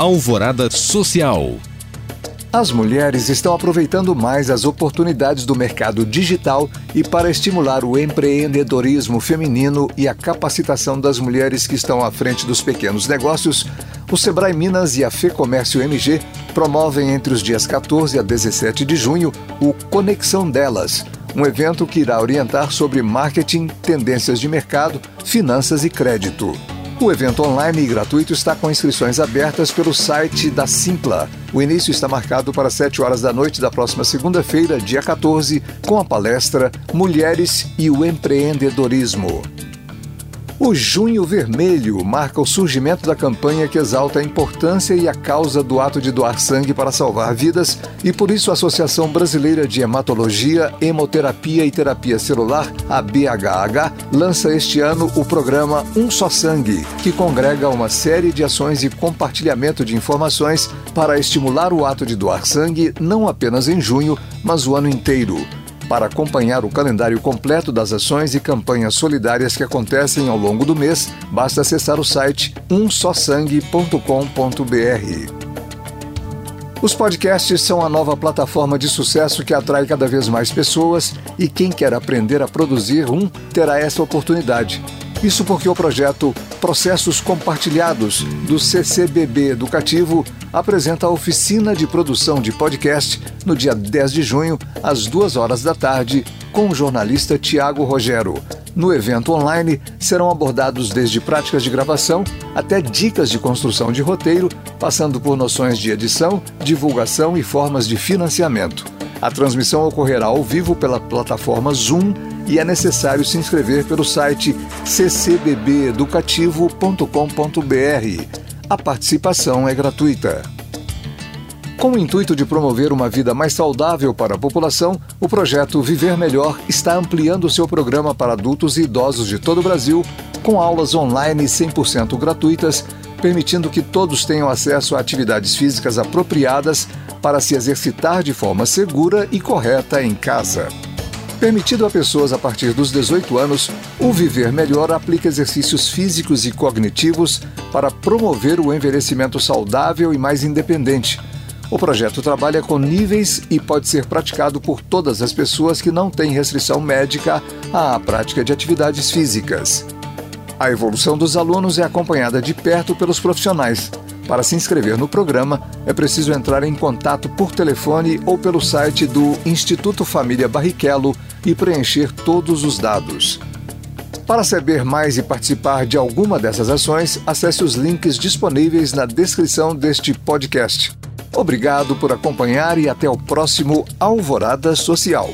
Alvorada Social. As mulheres estão aproveitando mais as oportunidades do mercado digital e para estimular o empreendedorismo feminino e a capacitação das mulheres que estão à frente dos pequenos negócios, o Sebrae Minas e a FEComércio MG promovem entre os dias 14 a 17 de junho o Conexão Delas, um evento que irá orientar sobre marketing, tendências de mercado, finanças e crédito. O evento online e gratuito está com inscrições abertas pelo site da Simpla. O início está marcado para 7 horas da noite da próxima segunda-feira, dia 14, com a palestra Mulheres e o Empreendedorismo. O Junho Vermelho marca o surgimento da campanha que exalta a importância e a causa do ato de doar sangue para salvar vidas e por isso a Associação Brasileira de Hematologia, Hemoterapia e Terapia Celular, a BHH, lança este ano o programa Um Só Sangue, que congrega uma série de ações e compartilhamento de informações para estimular o ato de doar sangue não apenas em junho, mas o ano inteiro. Para acompanhar o calendário completo das ações e campanhas solidárias que acontecem ao longo do mês, basta acessar o site umsossangue.com.br. Os podcasts são a nova plataforma de sucesso que atrai cada vez mais pessoas e quem quer aprender a produzir um terá essa oportunidade. Isso porque o projeto Processos Compartilhados do CCBB Educativo apresenta a oficina de produção de podcast no dia 10 de junho, às 2 horas da tarde, com o jornalista Tiago Rogero. No evento online serão abordados desde práticas de gravação até dicas de construção de roteiro, passando por noções de edição, divulgação e formas de financiamento. A transmissão ocorrerá ao vivo pela plataforma Zoom e é necessário se inscrever pelo site ccbbeducativo.com.br. A participação é gratuita. Com o intuito de promover uma vida mais saudável para a população, o projeto Viver Melhor está ampliando seu programa para adultos e idosos de todo o Brasil, com aulas online 100% gratuitas, permitindo que todos tenham acesso a atividades físicas apropriadas para se exercitar de forma segura e correta em casa. Permitido a pessoas a partir dos 18 anos, o Viver Melhor aplica exercícios físicos e cognitivos para promover o envelhecimento saudável e mais independente. O projeto trabalha com níveis e pode ser praticado por todas as pessoas que não têm restrição médica à prática de atividades físicas. A evolução dos alunos é acompanhada de perto pelos profissionais. Para se inscrever no programa, é preciso entrar em contato por telefone ou pelo site do Instituto Família Barrichello e preencher todos os dados. Para saber mais e participar de alguma dessas ações, acesse os links disponíveis na descrição deste podcast. Obrigado por acompanhar e até o próximo Alvorada Social.